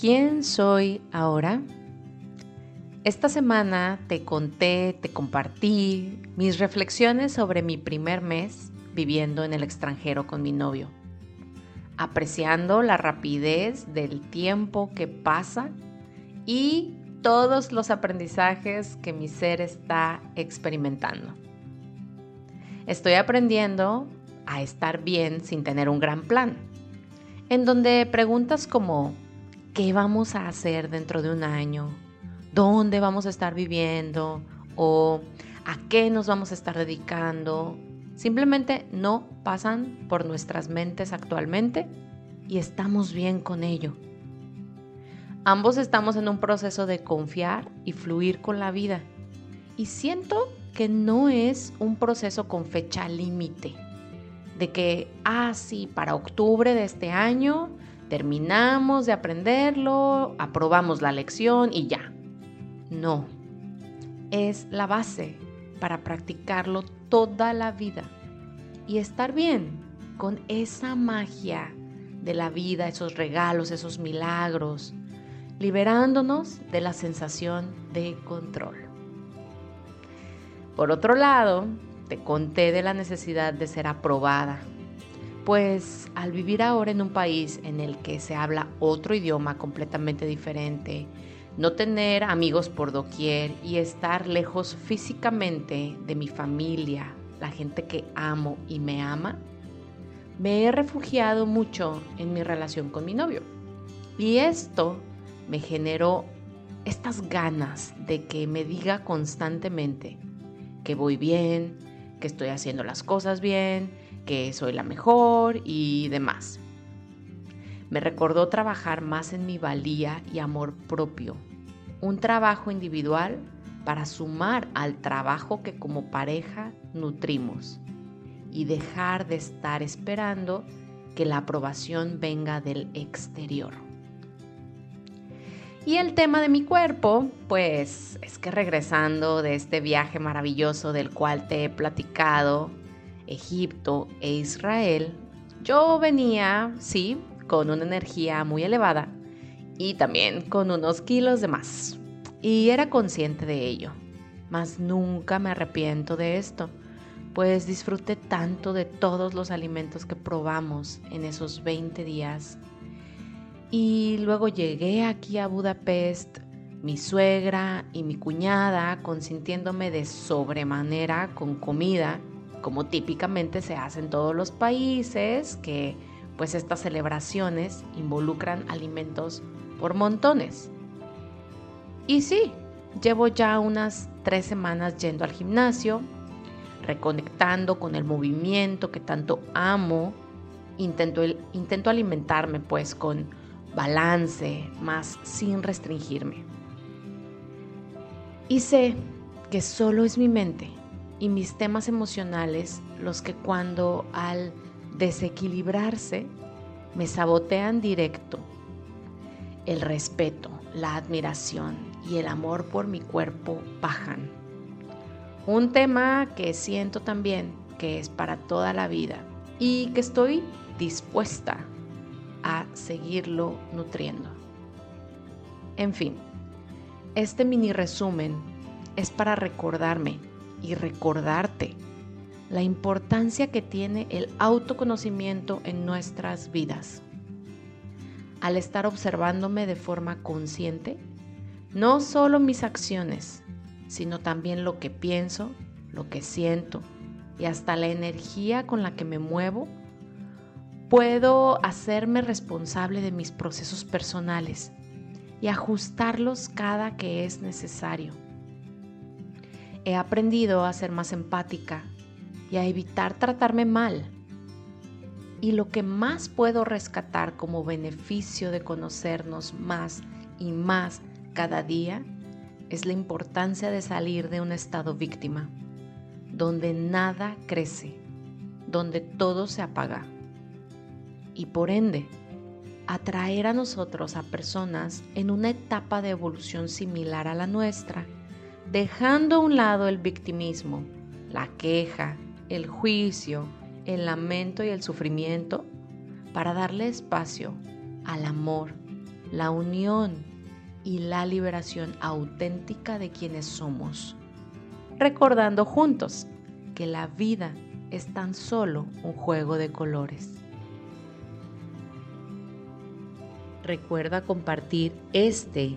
¿Quién soy ahora? Esta semana te conté, te compartí mis reflexiones sobre mi primer mes viviendo en el extranjero con mi novio, apreciando la rapidez del tiempo que pasa y todos los aprendizajes que mi ser está experimentando. Estoy aprendiendo a estar bien sin tener un gran plan, en donde preguntas como ¿qué vamos a hacer dentro de un año? ¿Dónde vamos a estar viviendo? ¿O a qué nos vamos a estar dedicando? Simplemente no pasan por nuestras mentes actualmente y estamos bien con ello. Ambos estamos en un proceso de confiar y fluir con la vida. Y siento que no es un proceso con fecha límite. De que, ah, sí, para octubre de este año terminamos de aprenderlo, aprobamos la lección y ya. No, es la base para practicarlo toda la vida y estar bien con esa magia de la vida, esos regalos, esos milagros, liberándonos de la sensación de control. Por otro lado, te conté de la necesidad de ser aprobada, pues al vivir ahora en un país en el que se habla otro idioma completamente diferente, no tener amigos por doquier y estar lejos físicamente de mi familia, la gente que amo y me ama, me he refugiado mucho en mi relación con mi novio. Y esto me generó estas ganas de que me diga constantemente que voy bien, que estoy haciendo las cosas bien, que soy la mejor y demás. Me recordó trabajar más en mi valía y amor propio, un trabajo individual para sumar al trabajo que como pareja nutrimos y dejar de estar esperando que la aprobación venga del exterior. Y el tema de mi cuerpo, pues es que regresando de este viaje maravilloso del cual te he platicado Egipto e Israel, yo venía, sí, con una energía muy elevada y también con unos kilos de más. Y era consciente de ello, mas nunca me arrepiento de esto, pues disfruté tanto de todos los alimentos que probamos en esos 20 días. Y luego llegué aquí a Budapest, mi suegra y mi cuñada consintiéndome de sobremanera con comida como típicamente se hace en todos los países, que pues estas celebraciones involucran alimentos por montones. Y sí, llevo ya unas tres semanas yendo al gimnasio, reconectando con el movimiento que tanto amo, intento, intento alimentarme pues con balance, más sin restringirme. Y sé que solo es mi mente y mis temas emocionales los que cuando al desequilibrarse me sabotean directo. El respeto, la admiración y el amor por mi cuerpo bajan. Un tema que siento también que es para toda la vida y que estoy dispuesta a seguirlo nutriendo. En fin, este mini resumen es para recordarme y recordarte la importancia que tiene el autoconocimiento en nuestras vidas. Al estar observándome de forma consciente, no solo mis acciones, sino también lo que pienso, lo que siento y hasta la energía con la que me muevo, puedo hacerme responsable de mis procesos personales y ajustarlos cada que es necesario he aprendido a ser más empática y a evitar tratarme mal. Y lo que más puedo rescatar como beneficio de conocernos más y más cada día es la importancia de salir de un estado víctima, donde nada crece, donde todo se apaga. Y por ende, atraer a nosotros a personas en una etapa de evolución similar a la nuestra dejando a un lado el victimismo, la queja, el juicio, el lamento y el sufrimiento para darle espacio al amor, la unión y la liberación auténtica de quienes somos, recordando juntos que la vida es tan solo un juego de colores. Recuerda compartir este